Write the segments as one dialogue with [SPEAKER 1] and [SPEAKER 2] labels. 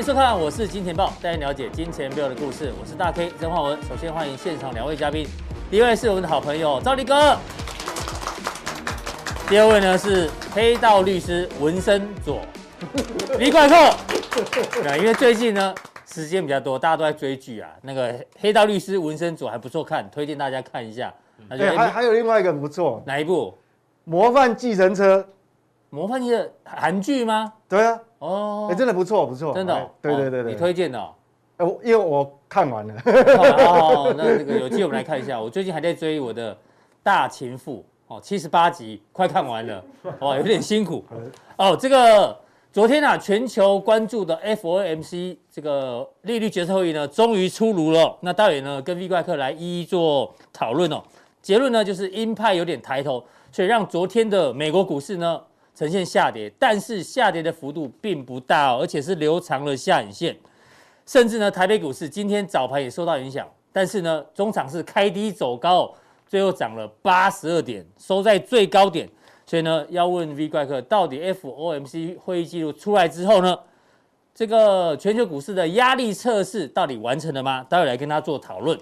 [SPEAKER 1] 欢迎收看，我是金钱豹，带您了解金钱背后的故事。我是大 K 曾焕文。首先欢迎现场两位嘉宾，第一位是我们的好朋友赵立哥，第二位呢是黑道律师文森佐李怪客。对，因为最近呢时间比较多，大家都在追剧啊。那个黑道律师文森佐还不错看，推荐大家看一下。
[SPEAKER 2] 哎、欸，还还有另外一个不错，
[SPEAKER 1] 哪一部？
[SPEAKER 2] 模范计程车。
[SPEAKER 1] 模范计的韩剧吗？
[SPEAKER 2] 对啊。
[SPEAKER 1] 哦，
[SPEAKER 2] 哎，真的不错，不错，
[SPEAKER 1] 真的，
[SPEAKER 2] 对对对对，
[SPEAKER 1] 你推荐的，
[SPEAKER 2] 哎，因为我看完了，
[SPEAKER 1] 哦，那这个有机会我们来看一下，我最近还在追我的大情妇，哦，七十八集快看完了，哦，有点辛苦，哦，这个昨天啊，全球关注的 FOMC 这个利率决策会议呢，终于出炉了，那待会呢跟 V 怪客来一一做讨论哦，结论呢就是鹰派有点抬头，所以让昨天的美国股市呢。呈现下跌，但是下跌的幅度并不大哦，而且是留长了下影线，甚至呢，台北股市今天早盘也受到影响，但是呢，中场是开低走高，最后涨了八十二点，收在最高点。所以呢，要问 V 怪客，到底 FOMC 会议记录出来之后呢，这个全球股市的压力测试到底完成了吗？待会来跟他做讨论。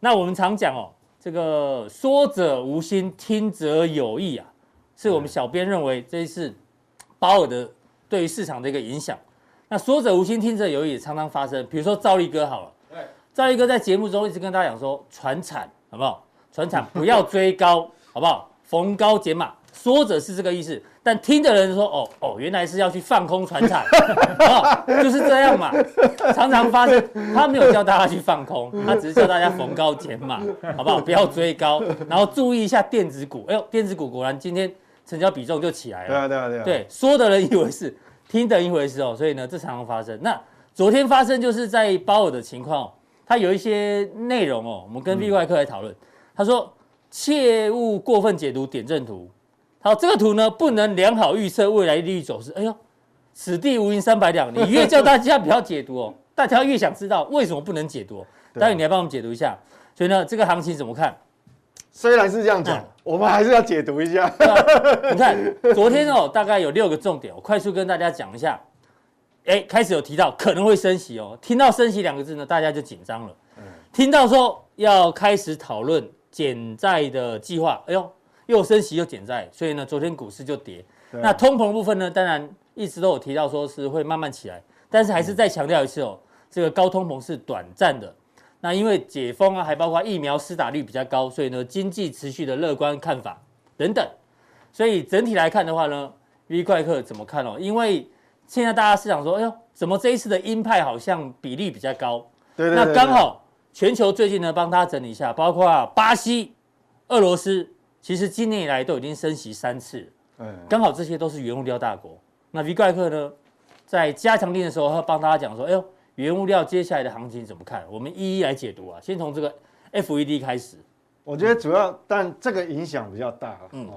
[SPEAKER 1] 那我们常讲哦，这个说者无心，听者有意啊。是我们小编认为这一次鲍尔的对于市场的一个影响。那说者无心，听者有意，也常常发生。比如说赵立哥好了，赵立哥在节目中一直跟大家讲说，传产好不好？传产不要追高，好不好？逢高减码。说者是这个意思，但听的人说，哦哦，原来是要去放空传产，哦，就是这样嘛。常常发生，他没有叫大家去放空，他只是叫大家逢高减码，好不好？不要追高，然后注意一下电子股。哎呦，电子股果然今天。成交比重就起来了。
[SPEAKER 2] 对啊，对啊，对啊。
[SPEAKER 1] 对，说的人以为是，听的一回事哦。所以呢，这常常发生。那昨天发生就是在鲍尔的情况，他有一些内容哦，我们跟 V 怪客来讨论。他说：“切勿过分解读点阵图。”好，这个图呢不能良好预测未来利率走势。哎呦，此地无银三百两。你越叫大家不要解读哦，大家越想知道为什么不能解读。待会你来帮我们解读一下。所以呢，这个行情怎么看？
[SPEAKER 2] 虽然是这样讲，嗯、我们还是要解读一下。
[SPEAKER 1] 你看，昨天哦，大概有六个重点，我快速跟大家讲一下。哎，开始有提到可能会升息哦，听到升息两个字呢，大家就紧张了。嗯、听到说要开始讨论减债的计划，哎呦，又升息又减债，所以呢，昨天股市就跌。那通膨部分呢，当然一直都有提到说是会慢慢起来，但是还是再强调一次哦，这个高通膨是短暂的。那因为解封啊，还包括疫苗施打率比较高，所以呢，经济持续的乐观看法等等，所以整体来看的话呢，V 怪客怎么看哦？因为现在大家市场说，哎呦，怎么这一次的鹰派好像比例比较高？对，对，对，对，那刚好全球最近呢，帮大家整理一下，包括巴西、俄罗斯，其实今年以来都已经升息三次，嗯，刚好这些都是原物料大国。那 V 怪客呢，在加强力的时候，他帮大家讲说，哎呦。原物料接下来的行情怎么看？我们一一来解读啊。先从这个 FED 开始，
[SPEAKER 2] 我觉得主要，但这个影响比较大。嗯，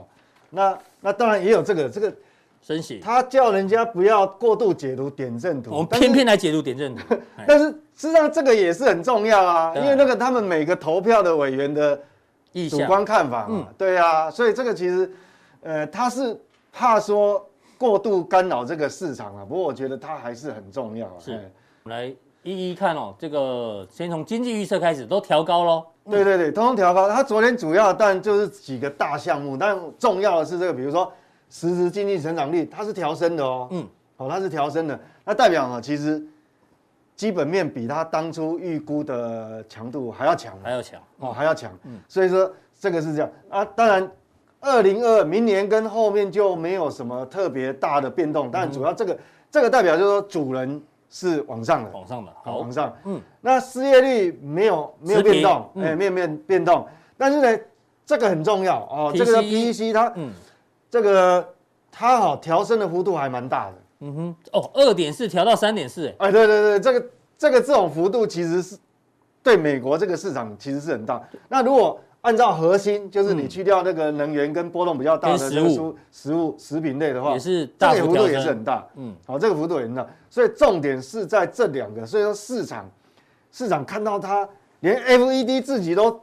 [SPEAKER 2] 那那当然也有这个这个
[SPEAKER 1] 升息，
[SPEAKER 2] 他叫人家不要过度解读点阵图，
[SPEAKER 1] 我们偏偏来解读点阵图。
[SPEAKER 2] 但是实际上这个也是很重要啊，因为那个他们每个投票的委员的主观看法嘛，对啊，所以这个其实，呃，他是怕说过度干扰这个市场啊。不过我觉得他还是很重要啊。是。
[SPEAKER 1] 我们来一一看哦，这个先从经济预测开始，都调高喽。
[SPEAKER 2] 对对对，通通调高。它昨天主要但就是几个大项目，但重要的是这个，比如说实质经济成长率，它是调升的哦。嗯，好，它是调升的，那代表呢，其实基本面比它当初预估的强度还要强，
[SPEAKER 1] 还要强
[SPEAKER 2] 哦，还要强。嗯，所以说这个是这样啊。当然，二零二明年跟后面就没有什么特别大的变动，但主要这个这个代表就是说主人。是往上的，
[SPEAKER 1] 往上的，
[SPEAKER 2] 好，往上。嗯，那失业率没有没有变动，哎，没有变变动。但是呢，这个很重要哦，这个 PCE 它，嗯，这个它好调升的幅度还蛮大的。
[SPEAKER 1] 嗯哼，哦，二点四调到三点四，
[SPEAKER 2] 哎，对对对，这个这个这种幅度其实是对美国这个市场其实是很大。那如果按照核心，就是你去掉那个能源跟波动比较大的食物、食物、食品类的话，
[SPEAKER 1] 也是大
[SPEAKER 2] 幅度也是很大。嗯，好，这个幅度也很大。所以重点是在这两个。所以说市场，市场看到它连 FED 自己都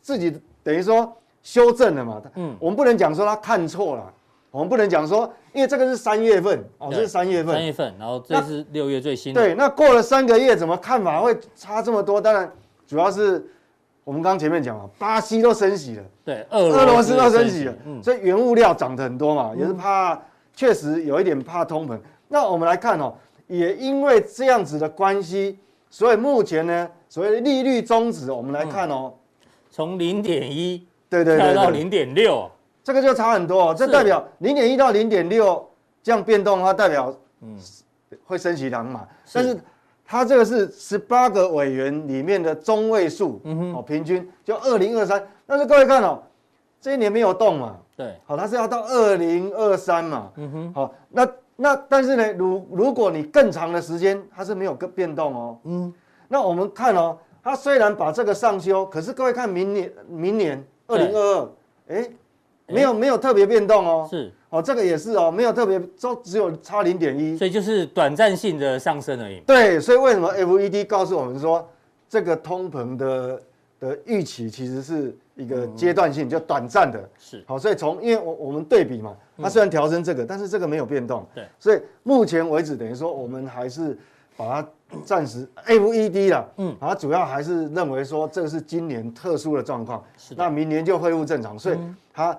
[SPEAKER 2] 自己等于说修正了嘛。嗯，我们不能讲说他看错了，我们不能讲说，因为这个是三月份哦，这是三月份，
[SPEAKER 1] 三月份，然后这是六月最新的。
[SPEAKER 2] 对，那过了三个月，怎么看法会差这么多？当然，主要是我们刚前面讲了，巴西都升息了，
[SPEAKER 1] 对，
[SPEAKER 2] 俄罗斯都升息了，嗯，所以原物料涨得很多嘛，也是怕，确实有一点怕通膨。那我们来看哦，也因为这样子的关系，所以目前呢，所谓的利率中止，我们来看哦，
[SPEAKER 1] 从零点一，
[SPEAKER 2] 对对对，
[SPEAKER 1] 到零点六。
[SPEAKER 2] 这个就差很多哦，这代表零点一到零点六这样变动，它代表嗯。会升息两码，但是它这个是十八个委员里面的中位数，嗯哼，哦平均就二零二三，但是各位看哦，这一年没有动嘛，对，好，它是要到二零二三嘛，嗯哼，好，那那但是呢，如如果你更长的时间，它是没有个变动哦，嗯，那我们看哦，它虽然把这个上修，可是各位看明年明年二零二二，哎。没有没有特别变动哦，是哦，这个也是哦，没有特别，都只有差零点一，
[SPEAKER 1] 所以就是短暂性的上升而已。
[SPEAKER 2] 对，所以为什么 FED 告诉我们说，这个通膨的的预期其实是一个阶段性，就短暂的。是好，所以从因为我我们对比嘛，它虽然调升这个，但是这个没有变动。对，所以目前为止等于说我们还是把它暂时 FED 了，嗯，它主要还是认为说这个是今年特殊的状况，是那明年就恢复正常，所以它。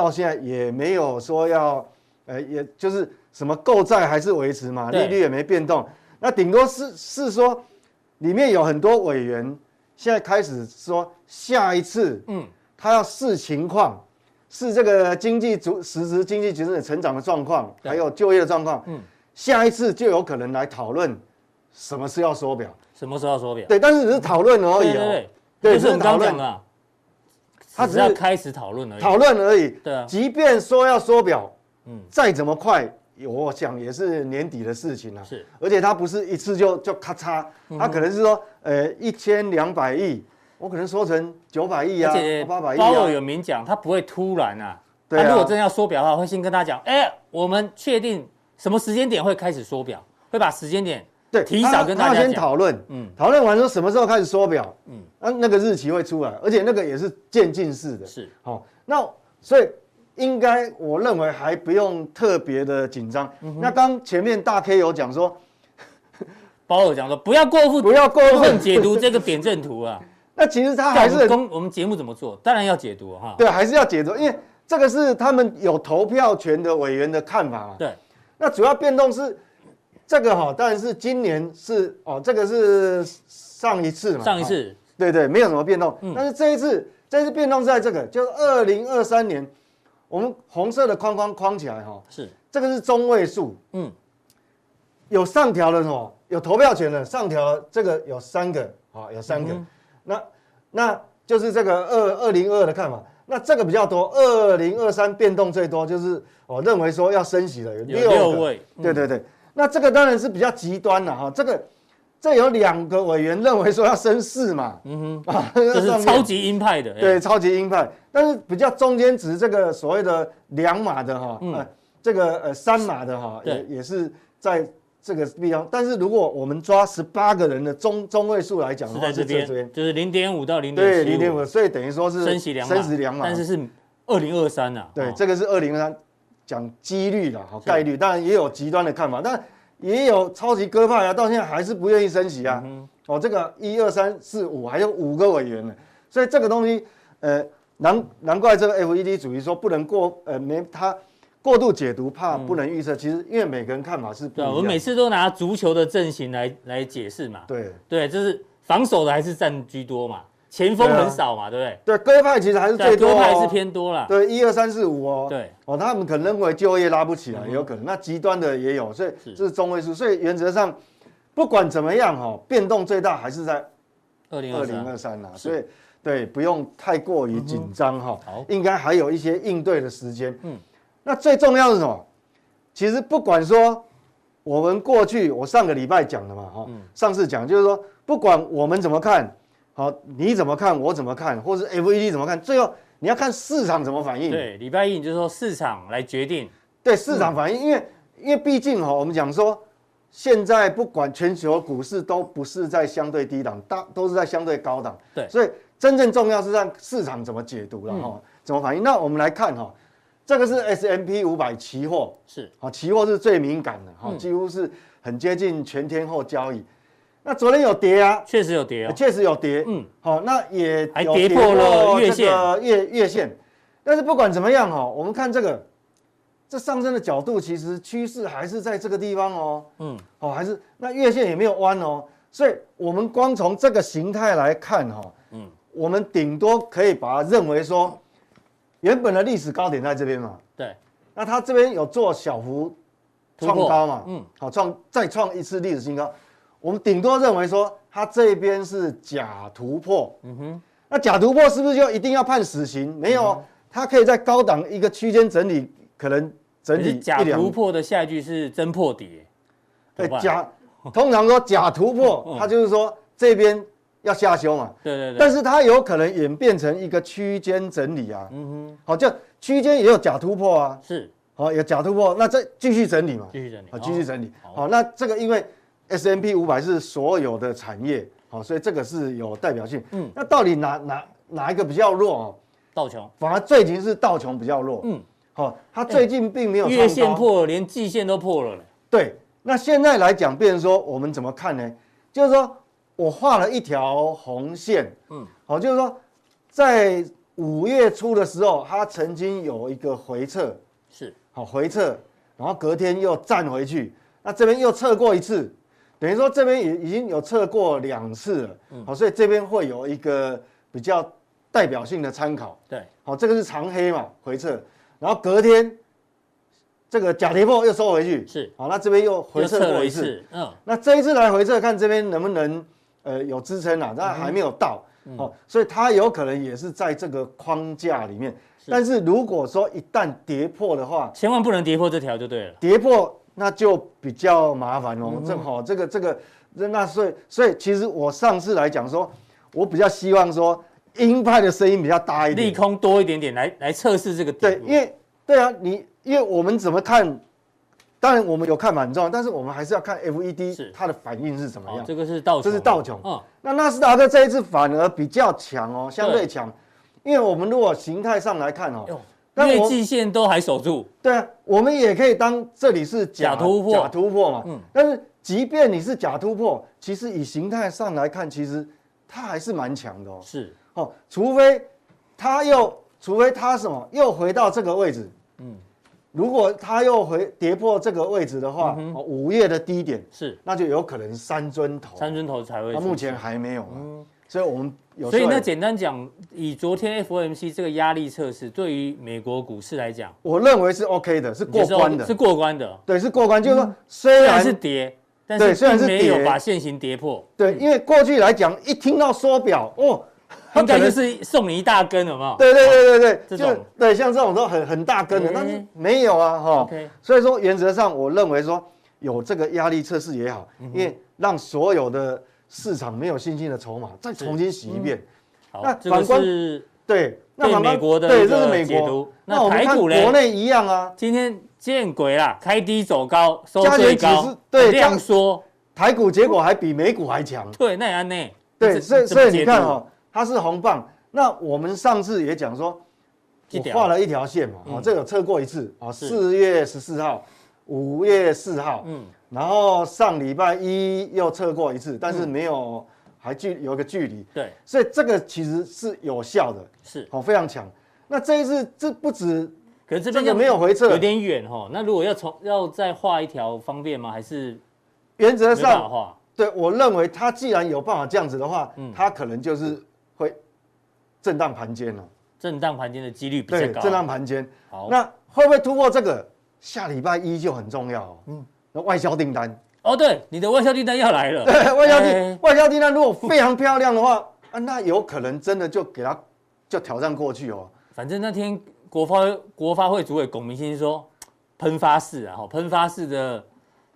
[SPEAKER 2] 到现在也没有说要，呃，也就是什么购债还是维持嘛，利率也没变动。那顶多是是说，里面有很多委员现在开始说，下一次，嗯，他要视情况，视这个经济主实质经济局势成长的状况，还有就业的状况，嗯，下一次就有可能来讨论什么是要缩表，
[SPEAKER 1] 什么时候要缩表？
[SPEAKER 2] 对，但是只是讨论而已哦，
[SPEAKER 1] 对，就是讨论。啊。他只是开始讨论而已，
[SPEAKER 2] 讨论而已。对啊，即便说要缩表，嗯，再怎么快，我想也是年底的事情了。是，而且他不是一次就就咔嚓，他可能是说，呃，一千两百亿，我可能缩成九百亿啊，八百亿啊。
[SPEAKER 1] 鲍尔有明讲，他不会突然啊。他如果真的要缩表的话，会先跟他讲，哎，我们确定什么时间点会开始缩表，会把时间点。
[SPEAKER 2] 对，提早跟大家先讨论，嗯，讨论完说什么时候开始缩表，嗯，那那个日期会出来，而且那个也是渐进式的，是，好，那所以应该我认为还不用特别的紧张。那刚前面大 K 有讲说，
[SPEAKER 1] 包尔讲说不要过分，不要过分解读这个点阵图啊。
[SPEAKER 2] 那其实他还是
[SPEAKER 1] 跟我们节目怎么做，当然要解读哈。
[SPEAKER 2] 对，还是要解读，因为这个是他们有投票权的委员的看法嘛。对，那主要变动是。这个哈，当然是今年是哦，这个是上一次嘛，
[SPEAKER 1] 上一次，
[SPEAKER 2] 对对，没有什么变动。嗯，但是这一次，这次变动是在这个，就是二零二三年，我们红色的框框框起来哈，是。这个是中位数，嗯，有上调的哦，有投票权的上调，这个有三个啊，有三个，那那就是这个二二零二的看法，那这个比较多，二零二三变动最多，就是我认为说要升息的有六位，对对对。那这个当然是比较极端了哈，这个这有两个委员认为说要升四嘛，嗯哼，啊，
[SPEAKER 1] 这是超级鹰派的，
[SPEAKER 2] 对，超级鹰派，但是比较中间值这个所谓的两码的哈，嗯，这个呃三码的哈，也也是在这个地方，但是如果我们抓十八个人的中中位数来讲的话，
[SPEAKER 1] 是在这边，就是零点五到零点七，对，零点五，
[SPEAKER 2] 所以等于说是
[SPEAKER 1] 升息两码，升息两码，但是是二零二三呐，
[SPEAKER 2] 对，这个是二零二三。讲几率了，好概率，当然也有极端的看法，但也有超级鸽派啊，到现在还是不愿意升息啊。嗯、哦，这个一二三四五还有五个委员呢，所以这个东西，呃，难难怪这个 FED 主席说不能过，呃，没他过度解读，怕不能预测。嗯、其实因为每个人看法是不一样。
[SPEAKER 1] 我每次都拿足球的阵型来来解释嘛。对对，就是防守的还是占居多嘛。前锋很少嘛，对不对？
[SPEAKER 2] 对，鸽派其实还是最多，鸽
[SPEAKER 1] 派是偏多了。
[SPEAKER 2] 对，一二三四五哦。对，哦，他们可能认为就业拉不起来，也有可能。那极端的也有，所以这是中位数。所以原则上，不管怎么样哈，变动最大还是在二零二零二三啦。所以对，不用太过于紧张哈。好，应该还有一些应对的时间。嗯，那最重要是什么？其实不管说我们过去，我上个礼拜讲的嘛，哈，上次讲就是说，不管我们怎么看。好，你怎么看？我怎么看？或是 FED 怎么看？最后你要看市场怎么反应。
[SPEAKER 1] 对，礼拜一你就说市场来决定。
[SPEAKER 2] 对，市场反应，嗯、因为因为毕竟哈，我们讲说，现在不管全球股市都不是在相对低档，大都是在相对高档。对，所以真正重要是让市场怎么解读了哈，嗯、怎么反应。那我们来看哈，这个是 S M P 五百期货，
[SPEAKER 1] 是
[SPEAKER 2] 好，期货是最敏感的，哈，几乎是很接近全天候交易。那昨天有跌啊，
[SPEAKER 1] 确实有跌哦，
[SPEAKER 2] 确实有跌，
[SPEAKER 1] 嗯，
[SPEAKER 2] 好，那也
[SPEAKER 1] 还跌破了月线，
[SPEAKER 2] 月月线。但是不管怎么样哈，我们看这个，这上升的角度其实趋势还是在这个地方哦，嗯，哦，还是那月线也没有弯哦，所以我们光从这个形态来看哈，嗯，我们顶多可以把它认为说，原本的历史高点在这边嘛，
[SPEAKER 1] 对，
[SPEAKER 2] 那它这边有做小幅创高嘛，嗯，好创再创一次历史新高。我们顶多认为说，它这边是假突破，嗯哼，那假突破是不是就一定要判死刑？没有，它可以在高档一个区间整理，可能整理一两。
[SPEAKER 1] 假突破的下一句是真破底，
[SPEAKER 2] 对，假，通常说假突破，它就是说这边要下修嘛，
[SPEAKER 1] 对对对，
[SPEAKER 2] 但是它有可能演变成一个区间整理啊，嗯哼，好，就区间也有假突破啊，
[SPEAKER 1] 是，
[SPEAKER 2] 好，有假突破，那再继续整理嘛，
[SPEAKER 1] 继续整理，
[SPEAKER 2] 好，继续整理，好，那这个因为。S&P 五百是所有的产业，好，所以这个是有代表性。嗯，那到底哪哪哪一个比较弱哦？
[SPEAKER 1] 道琼，
[SPEAKER 2] 反而最近是道琼比较弱。嗯，好，它最近并没有
[SPEAKER 1] 月线破了，连季线都破了。
[SPEAKER 2] 对，那现在来讲，变成说我们怎么看呢？就是说我画了一条红线，嗯，好，就是说在五月初的时候，它曾经有一个回撤，
[SPEAKER 1] 是，
[SPEAKER 2] 好回撤，然后隔天又站回去，那这边又测过一次。等于说这边已已经有测过两次了，好，所以这边会有一个比较代表性的参考。
[SPEAKER 1] 对，
[SPEAKER 2] 好，这个是长黑嘛，回撤，然后隔天这个假跌破又收回去，
[SPEAKER 1] 是，
[SPEAKER 2] 好，那这边又回撤过一次，
[SPEAKER 1] 嗯，
[SPEAKER 2] 那这一次来回撤看这边能不能呃有支撑啊？但还没有到，哦，所以它有可能也是在这个框架里面，但是如果说一旦跌破的话，
[SPEAKER 1] 千万不能跌破这条就对了，
[SPEAKER 2] 跌破。那就比较麻烦哦，正好这个这个，那所以所以其实我上次来讲说，我比较希望说鹰派的声音比较大一点，
[SPEAKER 1] 利空多一点点来来测试这个点。
[SPEAKER 2] 对，因为对啊，你因为我们怎么看？当然我们有看法很重要，但是我们还是要看 FED 它的反应是怎么样。
[SPEAKER 1] 这个是道琼，
[SPEAKER 2] 这是道琼。嗯，那纳斯达克这一次反而比较强哦，相对强，因为我们如果形态上来看哦。
[SPEAKER 1] 月季线都还守住，
[SPEAKER 2] 对啊，我们也可以当这里是假突破，假突破嘛。嗯，但是即便你是假突破，其实以形态上来看，其实它还是蛮强的哦。
[SPEAKER 1] 是。
[SPEAKER 2] 哦，除非它又，除非它什么又回到这个位置，嗯，如果它又回跌破这个位置的话，哦，五月的低点
[SPEAKER 1] 是，
[SPEAKER 2] 那就有可能三尊头，
[SPEAKER 1] 三尊头才会。
[SPEAKER 2] 它目前还没有嘛，所以我们。
[SPEAKER 1] 所以那简单讲，以昨天 FOMC 这个压力测试，对于美国股市来讲，
[SPEAKER 2] 我认为是 OK 的，是过关的，
[SPEAKER 1] 是过关的。
[SPEAKER 2] 对，是过关，就是说虽然
[SPEAKER 1] 是跌，但是虽然是没有把线型跌破。
[SPEAKER 2] 对，因为过去来讲，一听到缩表，哦，
[SPEAKER 1] 应该就是送你一大根，有没有？
[SPEAKER 2] 对对对对对，这种对，像这种都很很大根的，但是没有啊，哈。所以说原则上，我认为说有这个压力测试也好，因为让所有的。市场没有信心的筹码，再重新洗一遍。
[SPEAKER 1] 好，那反观
[SPEAKER 2] 对，
[SPEAKER 1] 那美国的
[SPEAKER 2] 对，这是美国。那我们看国内一样啊。
[SPEAKER 1] 今天见鬼啦，开低走高，收最高。对，这样说，
[SPEAKER 2] 台股结果还比美股还强。
[SPEAKER 1] 对，那也安内。
[SPEAKER 2] 对，所以所以你看哦，它是红棒。那我们上次也讲说，我画了一条线嘛，啊，这有测过一次啊，四月十四号，五月四号，嗯。然后上礼拜一又测过一次，但是没有，还距有一个距离。
[SPEAKER 1] 对，
[SPEAKER 2] 所以这个其实是有效的，
[SPEAKER 1] 是
[SPEAKER 2] 哦，非常强。那这一次这不止，
[SPEAKER 1] 可是这边就没有回撤，有点远哈。那如果要从要再画一条方便吗？还是
[SPEAKER 2] 原则上画？对，我认为它既然有办法这样子的话，嗯它可能就是会震荡盘间了。
[SPEAKER 1] 震荡盘间的几率比较高。
[SPEAKER 2] 震荡盘间。好，那会不会突破这个？下礼拜一就很重要。嗯。那外销订单
[SPEAKER 1] 哦，对，你的外销订单要来了。
[SPEAKER 2] 对，外销订外销订单如果非常漂亮的话，啊，那有可能真的就给他就挑战过去哦。
[SPEAKER 1] 反正那天国发国发会主委龚明鑫说，喷发式啊，哈，喷发式的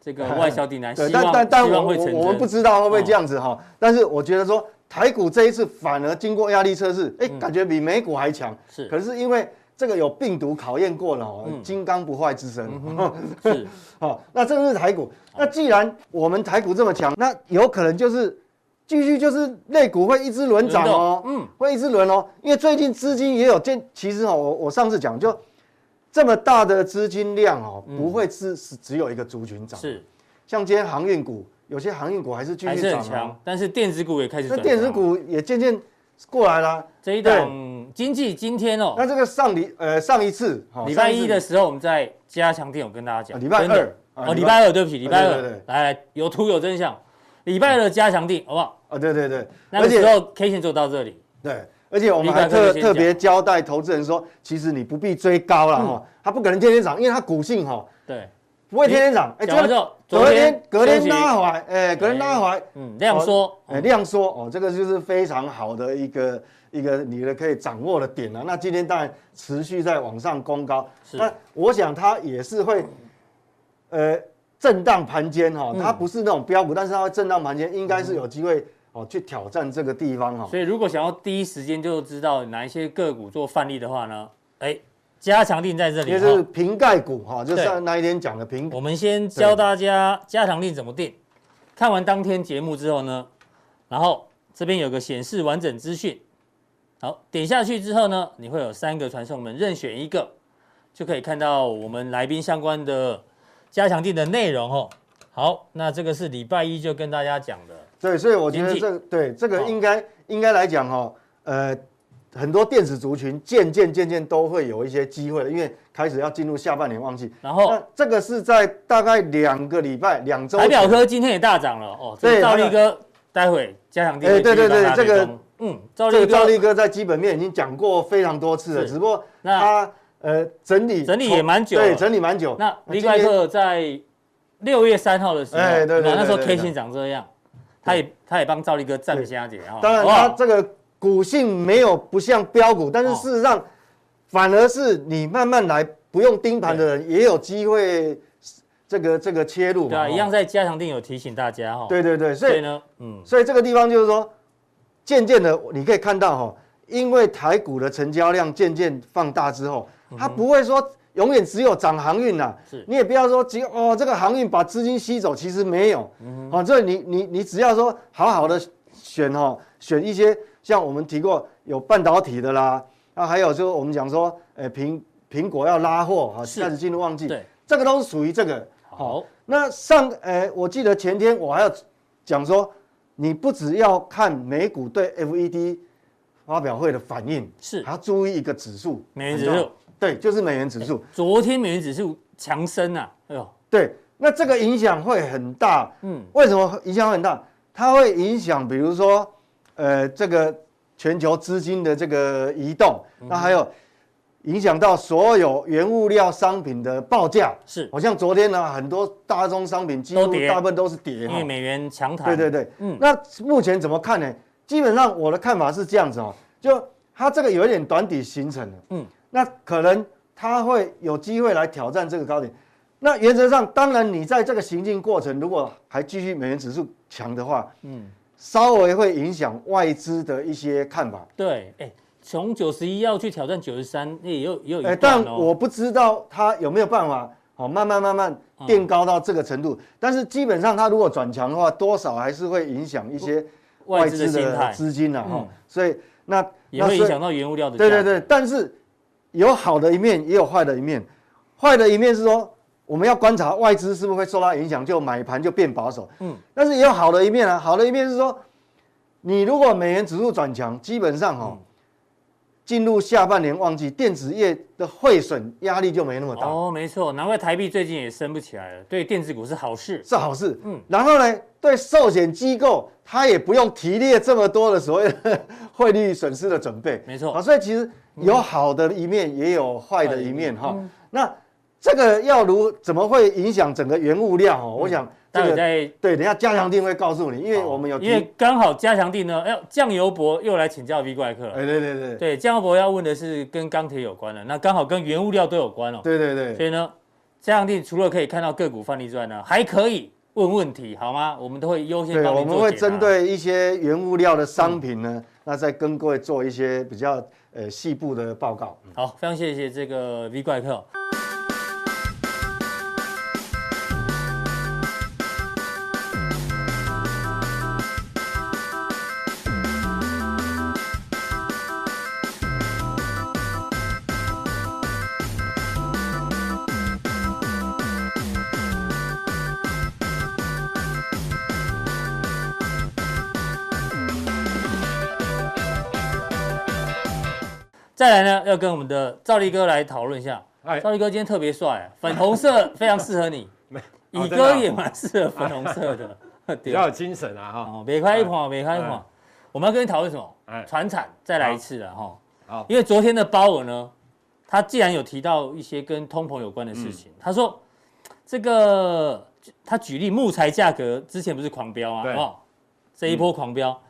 [SPEAKER 1] 这个外销订单，希望但但希望会成真。
[SPEAKER 2] 我们不知道会不会这样子哈，但是我觉得说台股这一次反而经过压力测试，哎，感觉比美股还强。
[SPEAKER 1] 是，
[SPEAKER 2] 可是因为。这个有病毒考验过了哦，金刚不坏之身。是，好，那这个是台股。那既然我们台股这么强，那有可能就是继续就是类股会一直轮涨哦，嗯，会一直轮哦。因为最近资金也有见，其实哦，我我上次讲就这么大的资金量哦，不会是是只有一个族群涨。
[SPEAKER 1] 是，
[SPEAKER 2] 像今天航运股，有些航运股还是继续涨
[SPEAKER 1] 强，但是电子股也开始。
[SPEAKER 2] 那电子股也渐渐过来了。
[SPEAKER 1] 这一档经济今天哦，
[SPEAKER 2] 那这个上礼呃上一次
[SPEAKER 1] 礼拜一的时候，我们在加强店，我跟大家讲。
[SPEAKER 2] 礼拜二。
[SPEAKER 1] 哦，礼拜二对不起，礼拜二。来来有图有真相。礼拜二的加强錠好不好？
[SPEAKER 2] 啊，对对对，
[SPEAKER 1] 那个时候 K 线就到这里。
[SPEAKER 2] 对，而且我们还特特别交代投资人说，其实你不必追高了哈，它不可能天天涨，因为它股性哈，
[SPEAKER 1] 对，
[SPEAKER 2] 不会天天涨。哎，这个隔天隔天拉回来，哎，隔天拉回。来，
[SPEAKER 1] 嗯，量缩，
[SPEAKER 2] 哎，量缩哦，这个就是非常好的一个一个你的可以掌握的点了。那今天当然持续在往上攻高，那我想它也是会，呃。震荡盘间哈，它不是那种标股，但是它会震荡盘间，应该是有机会哦去挑战这个地方哈。
[SPEAKER 1] 所以如果想要第一时间就知道哪一些个股做范例的话呢，哎，加强定在这里，
[SPEAKER 2] 也是瓶盖股哈，就像那一天讲的瓶。
[SPEAKER 1] 我们先教大家加强定怎么定。看完当天节目之后呢，然后这边有个显示完整资讯，好，点下去之后呢，你会有三个传送门，任选一个就可以看到我们来宾相关的。加强錠的内容哦，好，那这个是礼拜一就跟大家讲的，
[SPEAKER 2] 对，所以我觉得这对这个应该应该来讲哈，呃，很多电子族群渐渐渐渐都会有一些机会，因为开始要进入下半年旺季。
[SPEAKER 1] 然后，
[SPEAKER 2] 那这个是在大概两个礼拜两周。
[SPEAKER 1] 台表科今天也大涨了哦，对，兆力哥，待会加强錠。
[SPEAKER 2] 哎，对对对，这个嗯，这个赵立哥在基本面已经讲过非常多次了，只不过他。呃，整理
[SPEAKER 1] 整理也蛮久，
[SPEAKER 2] 对，整理蛮久。
[SPEAKER 1] 那立怪客在六月三号的时候，哎，对对，那时候 K 线长这样，他也他也帮赵立哥站下姐哈。
[SPEAKER 2] 当然，他这个股性没有不像标股，但是事实上，反而是你慢慢来，不用盯盘的人也有机会这个这个切入。
[SPEAKER 1] 对啊，一样在加强定有提醒大家哈。
[SPEAKER 2] 对对对，所以呢，嗯，所以这个地方就是说，渐渐的你可以看到哈，因为台股的成交量渐渐放大之后。它不会说永远只有涨航运呐，是。你也不要说哦这个航运把资金吸走，其实没有，嗯，哦，这你你你只要说好好的选哈，选一些像我们提过有半导体的啦，啊，还有就是我们讲说，诶苹苹果要拉货哈，开始进入旺季，对，这个都是属于这个。好。那上诶，我记得前天我还要讲说，你不只要看美股对 FED 发表会的反应，是还要注意一个指数，
[SPEAKER 1] 美元指数。
[SPEAKER 2] 对，就是美元指数。
[SPEAKER 1] 昨天美元指数强升啊，哎呦，
[SPEAKER 2] 对，那这个影响会很大。嗯，为什么影响会很大？它会影响，比如说，呃，这个全球资金的这个移动，那还有影响到所有原物料商品的报价。是，好像昨天呢，很多大宗商品几乎大部分都是跌，
[SPEAKER 1] 因为美元强弹。
[SPEAKER 2] 对对对，嗯，那目前怎么看呢？基本上我的看法是这样子哦，就它这个有一点短底形成了，嗯。那可能它会有机会来挑战这个高点。那原则上，当然你在这个行进过程，如果还继续美元指数强的话，嗯，稍微会影响外资的一些看法。
[SPEAKER 1] 对，哎，从九十一要去挑战九十三，那也有也有一段哦。
[SPEAKER 2] 但我不知道它有没有办法，好，慢慢慢慢垫高到这个程度。但是基本上，它如果转强的话，多少还是会影响一些外资的资金的哈。所以那
[SPEAKER 1] 也会影响到原物料的。
[SPEAKER 2] 对对对，但是。有好的一面，也有坏的一面。坏的一面是说，我们要观察外资是不是会受到影响，就买盘就变保守。嗯，但是也有好的一面啊。好的一面是说，你如果美元指数转强，基本上哈、哦，进入下半年旺季，电子业的汇损压力就没那么大。
[SPEAKER 1] 哦，没错，难怪台币最近也升不起来了。对电子股是好事，
[SPEAKER 2] 是好事。嗯，然后呢，对寿险机构，它也不用提列这么多的所谓的汇率损失的准备。
[SPEAKER 1] 没错
[SPEAKER 2] 啊，所以其实。有好的一面，也有坏的一面哈。那这个要如怎么会影响整个原物料哦？我想这个对，等下加强定会告诉你，因为我们有
[SPEAKER 1] 因为刚好加强定呢，哎，酱油博又来请教 V 怪客了。
[SPEAKER 2] 哎，对对对，
[SPEAKER 1] 对酱油博要问的是跟钢铁有关的，那刚好跟原物料都有关哦。
[SPEAKER 2] 对对对，
[SPEAKER 1] 所以呢，加强定除了可以看到个股范例之外呢，还可以问问题，好吗？我们都会优先。
[SPEAKER 2] 我们会针对一些原物料的商品呢，那再跟各位做一些比较。呃，细部的报告。
[SPEAKER 1] 好，非常谢谢这个 V 怪客。再来呢，要跟我们的赵力哥来讨论一下。哎，兆力哥今天特别帅，粉红色非常适合你。乙哥也蛮适合粉红色的，
[SPEAKER 3] 比较有精神啊哈。
[SPEAKER 1] 哦，别开一款，别开一款。我们要跟你讨论什么？哎，传产再来一次了哈。好，因为昨天的包尔呢，他既然有提到一些跟通膨有关的事情，他说这个他举例木材价格之前不是狂飙啊，哦，这一波狂飙，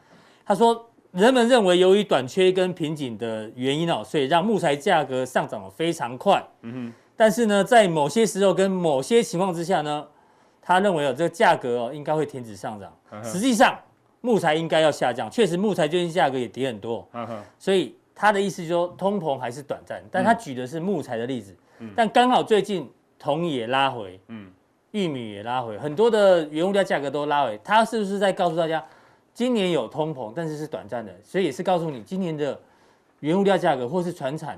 [SPEAKER 1] 他说。人们认为，由于短缺跟瓶颈的原因哦，所以让木材价格上涨得非常快。嗯哼。但是呢，在某些时候跟某些情况之下呢，他认为哦，这个价格哦应该会停止上涨。实际上，木材应该要下降。确实，木材最近价格也跌很多。嗯哼。所以他的意思就是说，通膨还是短暂。但他举的是木材的例子。嗯。但刚好最近铜也拉回。嗯。玉米也拉回，很多的原物料价格都拉回。他是不是在告诉大家？今年有通膨，但是是短暂的，所以也是告诉你，今年的原物料价格或是船产，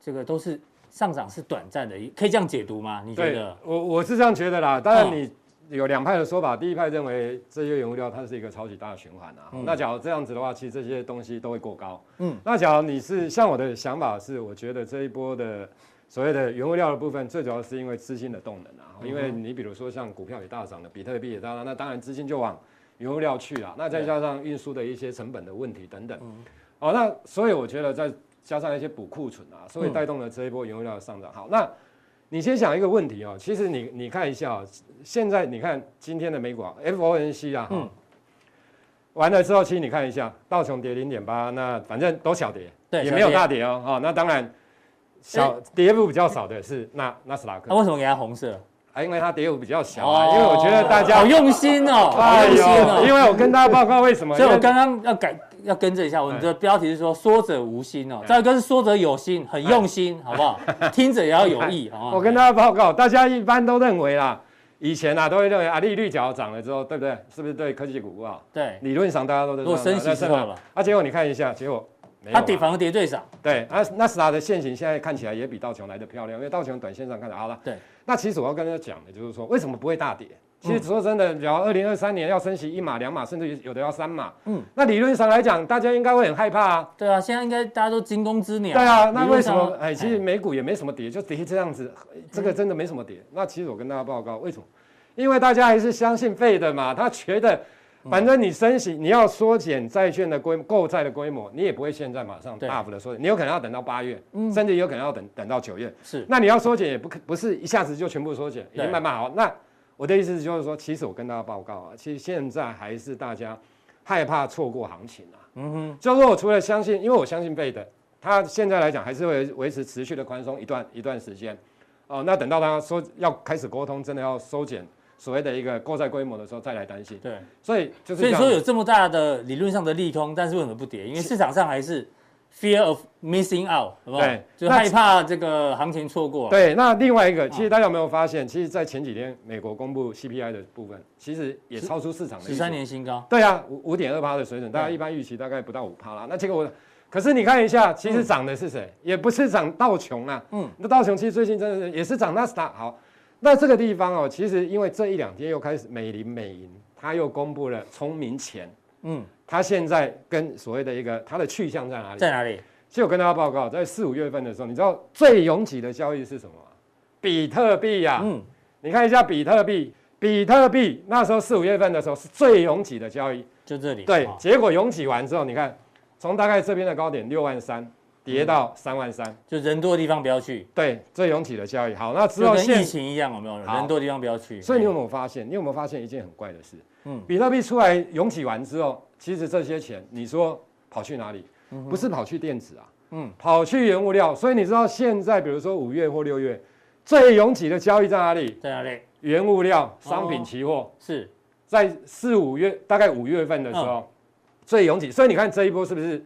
[SPEAKER 1] 这个都是上涨是短暂的，可以这样解读吗？你觉得？
[SPEAKER 3] 我我是这样觉得啦。当然你有两派的说法，第一派认为这些原物料它是一个超级大的循环啊。嗯、那假如这样子的话，其实这些东西都会过高。嗯。那假如你是像我的想法是，我觉得这一波的所谓的原物料的部分，最主要是因为资金的动能啊。因为你比如说像股票也大涨了，比特币也大涨，那当然资金就往。原物料去啊，那再加上运输的一些成本的问题等等，哦，那所以我觉得再加上一些补库存啊，所以带动了这一波原物料的上涨。好，那你先想一个问题哦，其实你你看一下啊，现在你看今天的美股啊，FOMC 啊，嗯，完了之后，其实你看一下道琼跌零点八，那反正都小跌，对，也没有大跌哦，哦，那当然小跌幅比较少的是那纳斯达克，
[SPEAKER 1] 那为什么给它红色？
[SPEAKER 3] 啊，因为它跌幅比较小啊，因为我觉得大家
[SPEAKER 1] 好用心哦，好用心哦。
[SPEAKER 3] 因为我跟大家报告为什么，
[SPEAKER 1] 所以我刚刚要改要更正一下，我们的标题是说说者无心哦，再一个是说者有心，很用心，好不好？听者也要有意，好不好？
[SPEAKER 3] 我跟大家报告，大家一般都认为啦，以前啊都会认为啊利率只要涨了之后，对不对？是不是对科技股不好？
[SPEAKER 1] 对，
[SPEAKER 3] 理论上大家都认为。
[SPEAKER 1] 如果升息之后了，
[SPEAKER 3] 啊，结果你看一下，结果。
[SPEAKER 1] 它跌反而跌最少，
[SPEAKER 3] 对，那纳斯达的线型现在看起来也比道琼来的漂亮，因为道琼短线上看着好了。对，那其实我要跟大家讲的就是说，为什么不会大跌？其实说真的，假如二零二三年要升息一码两码，甚至有的要三码，嗯，那理论上来讲，大家应该会很害怕啊。
[SPEAKER 1] 对啊，现在应该大家都惊弓之鸟。
[SPEAKER 3] 对啊，那为什么？哎，其实美股也没什么跌，就跌这样子，这个真的没什么跌。那其实我跟大家报告，为什么？因为大家还是相信费的嘛，他觉得。反正你升息，你要缩减债券的规购债的规模，你也不会现在马上大幅的缩减，你有可能要等到八月，甚至有可能要等等到九月。是，那你要缩减也不可不是一下子就全部缩减，也慢慢好。那我的意思就是说，其实我跟大家报告啊，其实现在还是大家害怕错过行情啊。嗯哼，就是说我除了相信，因为我相信贝的，他现在来讲还是会维持持续的宽松一段一段时间。哦，那等到他说要开始沟通，真的要收减。所谓的一个购债规模的时候再来担心，对，所以就是
[SPEAKER 1] 所以说有这么大的理论上的利空，但是为什么不跌？因为市场上还是 fear of missing out，好不好？对，就害怕这个行情错过。
[SPEAKER 3] 对，那另外一个，其实大家有没有发现，其实，在前几天美国公布 CPI 的部分，其实也超出市场的
[SPEAKER 1] 十三年新高。
[SPEAKER 3] 对啊，五五点二趴的水准，大家一般预期大概不到五趴啦。那结果我，可是你看一下，其实涨的是谁？也不是涨道琼啊，嗯，那道琼其实最近真的是也是涨纳斯达好。那这个地方哦，其实因为这一两天又开始美林美银，它又公布了聪明钱，嗯，它现在跟所谓的一个它的去向在哪里？
[SPEAKER 1] 在哪里？
[SPEAKER 3] 其实我跟大家报告，在四五月份的时候，你知道最拥挤的交易是什么吗？比特币呀，嗯，你看一下比特币，比特币那时候四五月份的时候是最拥挤的交易，
[SPEAKER 1] 就这里。
[SPEAKER 3] 对，结果拥挤完之后，你看从大概这边的高点六万三。跌到三万三，
[SPEAKER 1] 就人多的地方不要去。
[SPEAKER 3] 对，最拥挤的交易。好，那之后
[SPEAKER 1] 跟疫情一样，有没有？人多的地方不要去。
[SPEAKER 3] 所以你有没有发现？你有没有发现一件很怪的事？嗯，比特币出来涌起完之后，其实这些钱，你说跑去哪里？不是跑去电子啊，嗯，跑去原物料。所以你知道现在，比如说五月或六月，最拥挤的交易在哪里？
[SPEAKER 1] 在哪里？
[SPEAKER 3] 原物料、商品期货
[SPEAKER 1] 是
[SPEAKER 3] 在四五月，大概五月份的时候最拥挤。所以你看这一波是不是？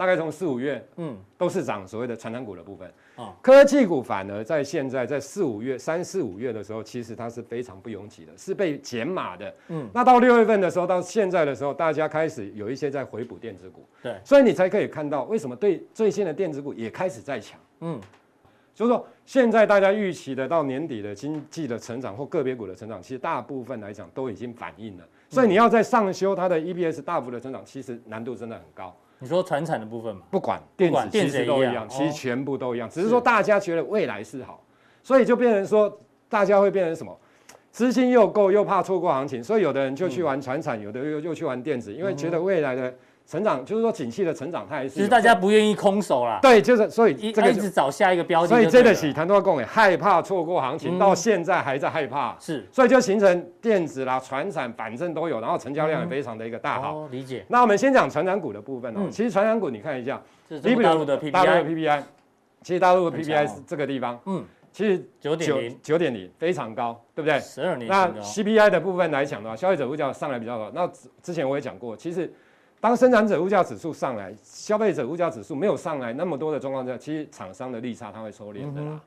[SPEAKER 3] 大概从四五月，嗯，都是涨所谓的传产股的部分，啊，科技股反而在现在在四五月、三四五月的时候，其实它是非常不拥挤的，是被减码的，嗯，那到六月份的时候，到现在的时候，大家开始有一些在回补电子股，对，所以你才可以看到为什么对最新的电子股也开始在抢，嗯，就是说现在大家预期的到年底的经济的成长或个别股的成长，其实大部分来讲都已经反映了，所以你要在上修它的 EPS 大幅的增长，其实难度真的很高。
[SPEAKER 1] 你说船产的部分嘛？
[SPEAKER 3] 不管电子其实都一样，其实全部都一样，只是说大家觉得未来是好，所以就变成说大家会变成什么？资金又够又怕错过行情，所以有的人就去玩船产，有的又又去玩电子，因为觉得未来的成长就是说景气的成长，它还是
[SPEAKER 1] 其实大家不愿意空手啦。
[SPEAKER 3] 对，就是所以一
[SPEAKER 1] 一直找下一个标的，
[SPEAKER 3] 所以这个起谈多共也害怕错过行情，到现在还在害怕，是，所以就形成电子啦、船产反正都有，然后成交量也非常的一个大好。
[SPEAKER 1] 理解。
[SPEAKER 3] 那我们先讲传产股的部分哦，其实传产股你看一下，
[SPEAKER 1] 大陆的 PPI，
[SPEAKER 3] 大陆的 PPI，其实大陆的 PPI 是这个地方，嗯。其实
[SPEAKER 1] 九点零
[SPEAKER 3] 九点零非常高，对不对？
[SPEAKER 1] 十二年。
[SPEAKER 3] 那 CPI 的部分来讲的话，消费者物价上来比较高。那之前我也讲过，其实当生产者物价指数上来，消费者物价指数没有上来那么多的状况下，其实厂商的利差它会收敛的啦。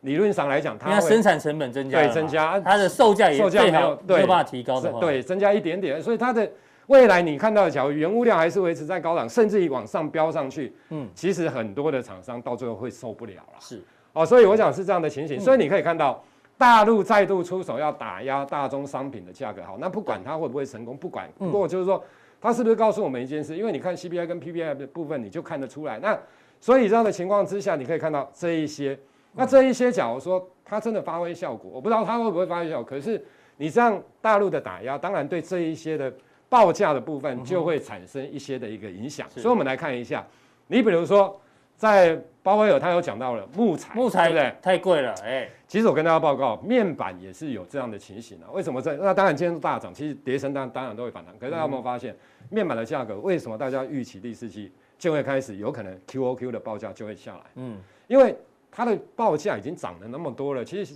[SPEAKER 3] 理论上来讲，它
[SPEAKER 1] 生产成本增加，
[SPEAKER 3] 对增加，
[SPEAKER 1] 它的售价也
[SPEAKER 3] 售价没有
[SPEAKER 1] 没有办法提高的话，
[SPEAKER 3] 对增加一点点，所以它的未来你看到的，假如原物料还是维持在高档，甚至于往上飙上去，嗯，其实很多的厂商到最后会受不了了。
[SPEAKER 1] 是。
[SPEAKER 3] 哦，所以我想是这样的情形，所以你可以看到大陆再度出手要打压大宗商品的价格。好，那不管它会不会成功，不管，不过就是说，它是不是告诉我们一件事？因为你看 CPI 跟 PPI 的部分，你就看得出来。那所以这样的情况之下，你可以看到这一些，那这一些，假如说它真的发挥效果，我不知道它会不会发挥效果。可是你这样大陆的打压，当然对这一些的报价的部分就会产生一些的一个影响。所以我们来看一下，你比如说。在鲍威尔，他有讲到了木材，
[SPEAKER 1] 木材对不对？太贵了，哎。
[SPEAKER 3] 其实我跟大家报告，面板也是有这样的情形啊。为什么这？那当然今天大涨，其实跌升当当然都会反弹。可是大家有没有发现，面板的价格为什么大家预期第四季就会开始有可能 QOQ 的报价就会下来？嗯，因为它的报价已经涨了那么多了，其实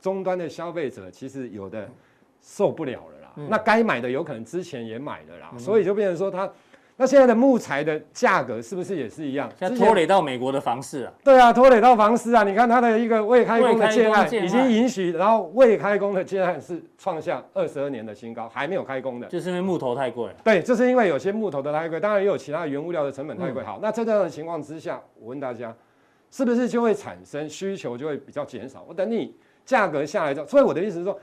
[SPEAKER 3] 终端的消费者其实有的受不了了啦。那该买的有可能之前也买了啦，所以就变成说它。那现在的木材的价格是不是也是一样？
[SPEAKER 1] 像拖累到美国的房市啊？
[SPEAKER 3] 对啊，拖累到房市啊！你看它的一个未开工的建案已经允许，然后未开工的建案是创下二十二年的新高，还没有开工的，
[SPEAKER 1] 就是因为木头太贵。
[SPEAKER 3] 对，就是因为有些木头的太贵，当然也有其他原物料的成本太贵。好，那在这样的情况之下，我问大家，是不是就会产生需求就会比较减少？我等你价格下来之后，所以我的意思是说，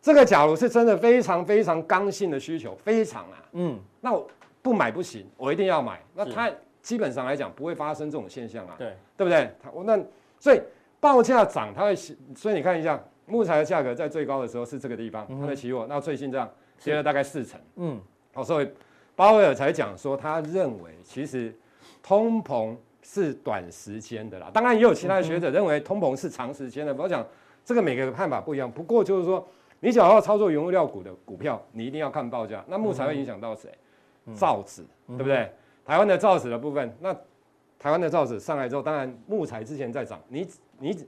[SPEAKER 3] 这个假如是真的非常非常刚性的需求，非常啊，嗯，那我。不买不行，我一定要买。那它基本上来讲不会发生这种现象啊，对，对不对？那所以报价涨，它会所以你看一下木材的价格在最高的时候是这个地方，它的期货，那最近这样跌了大概四成，嗯，好，所以鲍威尔才讲说他认为其实通膨是短时间的啦，当然也有其他的学者认为通膨是长时间的。我讲这个每个看法不一样，不过就是说你想要要操作原物料股的股票，你一定要看报价，那木材会影响到谁？造纸，对不对？台湾的造纸的部分，那台湾的造纸上来之后，当然木材之前在涨，你你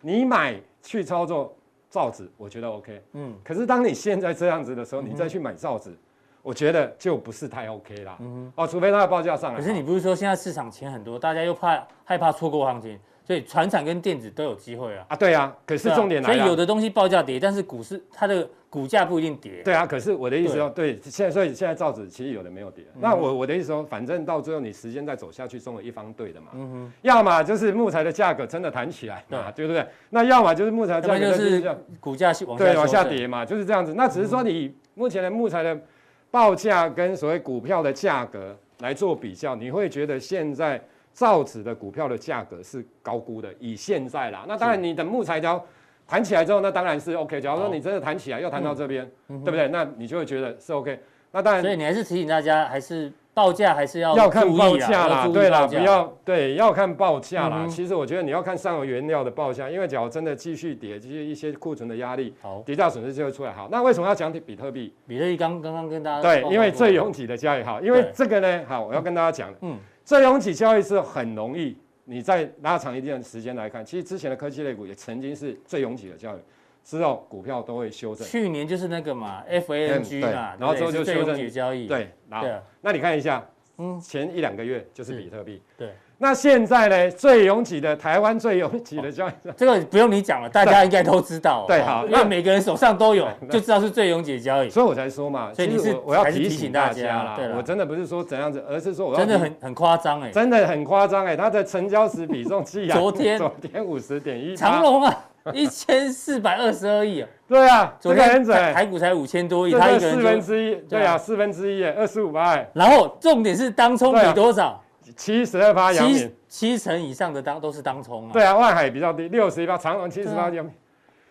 [SPEAKER 3] 你买去操作造纸，我觉得 OK，嗯。可是当你现在这样子的时候，你再去买造纸，我觉得就不是太 OK 啦。嗯哦，除非它的报价上来。
[SPEAKER 1] 可是你不是说现在市场钱很多，大家又怕害怕错过行情？所以船产跟电子都有机会啊！
[SPEAKER 3] 啊，对啊，可是重点来了，
[SPEAKER 1] 所以有的东西报价跌，但是股市它的股价不一定跌。
[SPEAKER 3] 对啊，可是我的意思说，对，现在所以现在造纸其实有的没有跌。那我我的意思说，反正到最后你时间再走下去，总有一方对的嘛。嗯哼。要么就是木材的价格真的弹起来，对对不对？那要么就是木材价格
[SPEAKER 1] 就是股价往
[SPEAKER 3] 对往下跌嘛，就是这样子。那只是说你目前的木材的报价跟所谓股票的价格来做比较，你会觉得现在。造纸的股票的价格是高估的，以现在啦，那当然你等木材胶弹起来之后，那当然是 OK。假如说你真的弹起来，又弹到这边，对不对？那你就会觉得是 OK。那当然，
[SPEAKER 1] 所以你还是提醒大家，还是报价还是要
[SPEAKER 3] 要看报价啦，对啦，不要对要看报价啦。其实我觉得你要看上游原料的报价，因为假如真的继续跌，就是一些库存的压力，好，跌价损失就会出来。好，那为什么要讲比特币？
[SPEAKER 1] 比特币刚刚刚跟大家
[SPEAKER 3] 对，因为最拥挤的交易好，因为这个呢，好，我要跟大家讲，嗯，最拥挤交易是很容易。你再拉长一段时间来看，其实之前的科技类股也曾经是最拥挤的交易，之后股票都会修正。
[SPEAKER 1] 去年就是那个嘛，FANG 嘛，然后之后就修正交易。
[SPEAKER 3] 对，然后那你看一下，嗯，前一两个月就是比特币。对。那现在呢？最拥挤的台湾最拥挤的交易所，
[SPEAKER 1] 这个不用你讲了，大家应该都知道。对，好，因为每个人手上都有，就知道是最拥挤的交易。
[SPEAKER 3] 所以我才说嘛，所以你是我要提醒大家啦。我真的不是说怎样子，而是说我要
[SPEAKER 1] 真的很很夸张哎，
[SPEAKER 3] 真的很夸张哎，它的成交值比重既然昨天昨天五十点一，
[SPEAKER 1] 长隆啊，一千四百二十二亿啊。
[SPEAKER 3] 对啊，昨天
[SPEAKER 1] 台股才五千多亿，他一个人
[SPEAKER 3] 四分之一，对啊，四分之一哎，二十五万。
[SPEAKER 1] 然后重点是当冲比多少？
[SPEAKER 3] 七十二趴阳明，
[SPEAKER 1] 七七成以上的当都是当冲啊。
[SPEAKER 3] 对啊，万海比较低，六十一趴，长隆七十八阳明。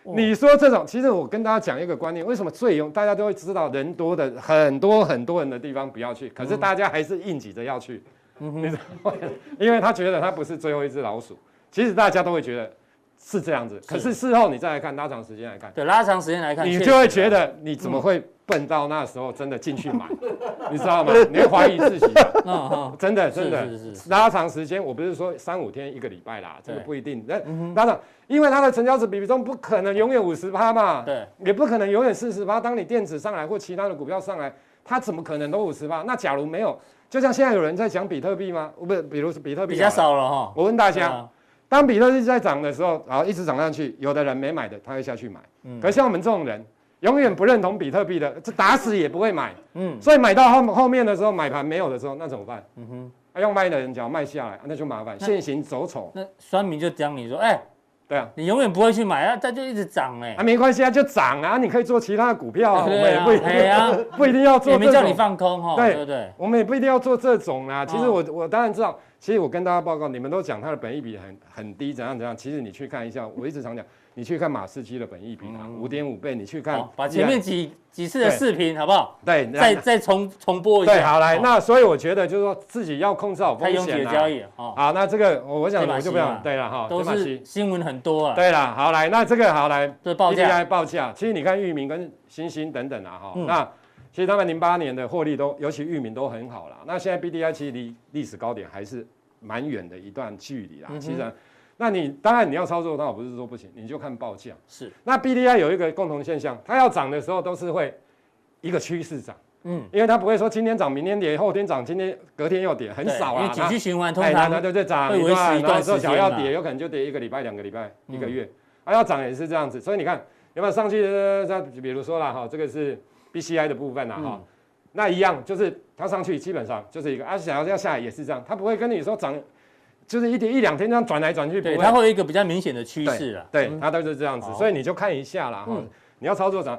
[SPEAKER 3] 你说这种，其实我跟大家讲一个观念，为什么最用大家都会知道人多的很多很多人的地方不要去，可是大家还是硬挤着要去，嗯、你知道吗？因为他觉得他不是最后一只老鼠，其实大家都会觉得是这样子，可是事后你再来看，拉长时间来看，
[SPEAKER 1] 对，拉长时间来看，
[SPEAKER 3] 你就会觉得你怎么会？笨到那时候真的进去买，你知道吗？你会怀疑自己，真的真的拉长时间，我不是说三五天一个礼拜啦，这个不一定。那拉长，因为它的成交值比比重不可能永远五十趴嘛，对，也不可能永远四十趴。当你电子上来或其他的股票上来，它怎么可能都五十趴？那假如没有，就像现在有人在讲比特币吗？不，比如说比特币
[SPEAKER 1] 比较少了哈。
[SPEAKER 3] 我问大家，当比特币在涨的时候，然后一直涨上去，有的人没买的，他会下去买。可是像我们这种人。永远不认同比特币的，这打死也不会买。嗯，所以买到后后面的时候，买盘没有的时候，那怎么办？嗯哼，啊，用卖的人只要卖下来，那就麻烦，现行走丑。
[SPEAKER 1] 那酸民就讲你说，哎，
[SPEAKER 3] 对啊，
[SPEAKER 1] 你永远不会去买啊，它就一直涨哎。
[SPEAKER 3] 啊，没关系啊，就涨啊，你可以做其他的股票 啊，我们也不一定啊，不一定要做。
[SPEAKER 1] 也没叫你放空哈，对对对，
[SPEAKER 3] 我们也不一定要做这种啊。其实我我当然知道，其实我跟大家报告，你们都讲它的本益比很很低，怎样怎样。其实你去看一下，我一直常讲。你去看马士基的本益比啊，五点五倍。你去看，
[SPEAKER 1] 把前面几几次的视频好不好？
[SPEAKER 3] 对，
[SPEAKER 1] 再再重重播一下。
[SPEAKER 3] 对，好来，那所以我觉得就是说自己要控制好风险
[SPEAKER 1] 的交易。
[SPEAKER 3] 好，那这个我我想我就不用。对了哈，
[SPEAKER 1] 都是新闻很多啊。
[SPEAKER 3] 对了，好来，那这个好来，
[SPEAKER 1] 这报价
[SPEAKER 3] 报价。其实你看域名跟星星等等啊哈，那其实他们零八年的获利都，尤其域名都很好了。那现在 B D I 其实离历史高点还是蛮远的一段距离啦。其实。那你当然你要操作，那我不是说不行，你就看报价。是。那 B D I 有一个共同现象，它要涨的时候都是会一个趋势涨。嗯。因为它不会说今天涨，明天跌，后天涨，今天隔天又跌，很少啊。
[SPEAKER 1] 景气循环通常
[SPEAKER 3] 对对对涨一段，然后说想要跌，有可能就跌一个礼拜、两个礼拜、一个月。啊，要涨也是这样子，所以你看有没有上去？像比如说了哈，这个是 B C I 的部分了哈。那一样就是它上去基本上就是一个，啊想要要下来也是这样，它不会跟你说涨。就是一天一两天这样转来转去，
[SPEAKER 1] 对，它会有一个比较明显的趋势了。
[SPEAKER 3] 对，它都是这样子，所以你就看一下啦。哈。你要操作啥，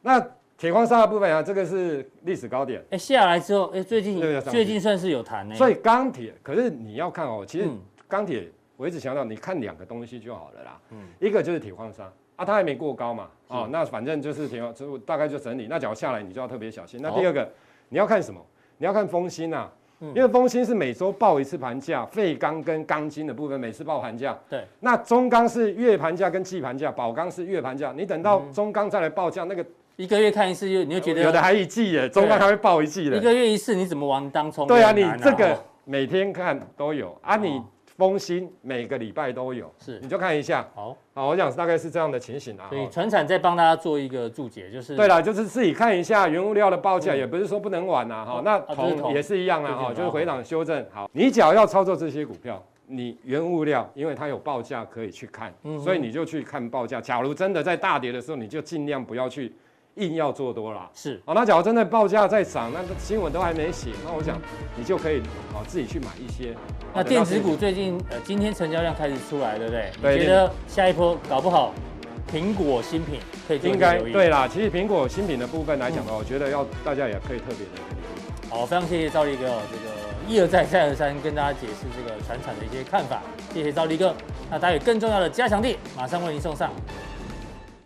[SPEAKER 3] 那铁矿砂的部分啊，这个是历史高点。
[SPEAKER 1] 哎，下来之后，哎，最近最近算是有弹呢。
[SPEAKER 3] 所以钢铁，可是你要看哦，其实钢铁我一直强调，你看两个东西就好了啦。嗯，一个就是铁矿砂啊，它还没过高嘛。哦，那反正就是铁矿，就大概就整理。那假如下来，你就要特别小心。那第二个，你要看什么？你要看风心啊。因为丰兴是每周报一次盘价，废钢跟钢筋的部分每次报盘价。对，那中钢是月盘价跟季盘价，宝钢是月盘价。你等到中钢再来报价，那个
[SPEAKER 1] 一个月看一次，你就觉得
[SPEAKER 3] 有的还一季耶，中钢还会报一季的。
[SPEAKER 1] 一个月一次，你怎么玩当冲？
[SPEAKER 3] 对啊，你这个每天看都有啊，你。丰兴每个礼拜都有，是你就看一下。好，好，我想大概是这样的情形啊。
[SPEAKER 1] 所以船产再帮大家做一个注解，就是
[SPEAKER 3] 对了，就是自己看一下原物料的报价，也不是说不能玩呐。哈，那铜也是一样啊。哈，就是回档修正。好，你只要要操作这些股票，你原物料，因为它有报价可以去看，所以你就去看报价。假如真的在大跌的时候，你就尽量不要去。硬要做多了，是哦。那假如真的报价在涨，那个新闻都还没写，那我想你就可以哦自己去买一些。
[SPEAKER 1] 那电子股最近呃今天成交量开始出来，对不对？对。你觉得下一波搞不好苹果新品可以应该
[SPEAKER 3] 对啦。其实苹果新品的部分来讲的话，我觉得要大家也可以特别的留意。
[SPEAKER 1] 好，非常谢谢赵立哥，这个一而再再而三跟大家解释这个传产的一些看法。谢谢赵立哥。那待会更重要的加强地马上为您送上。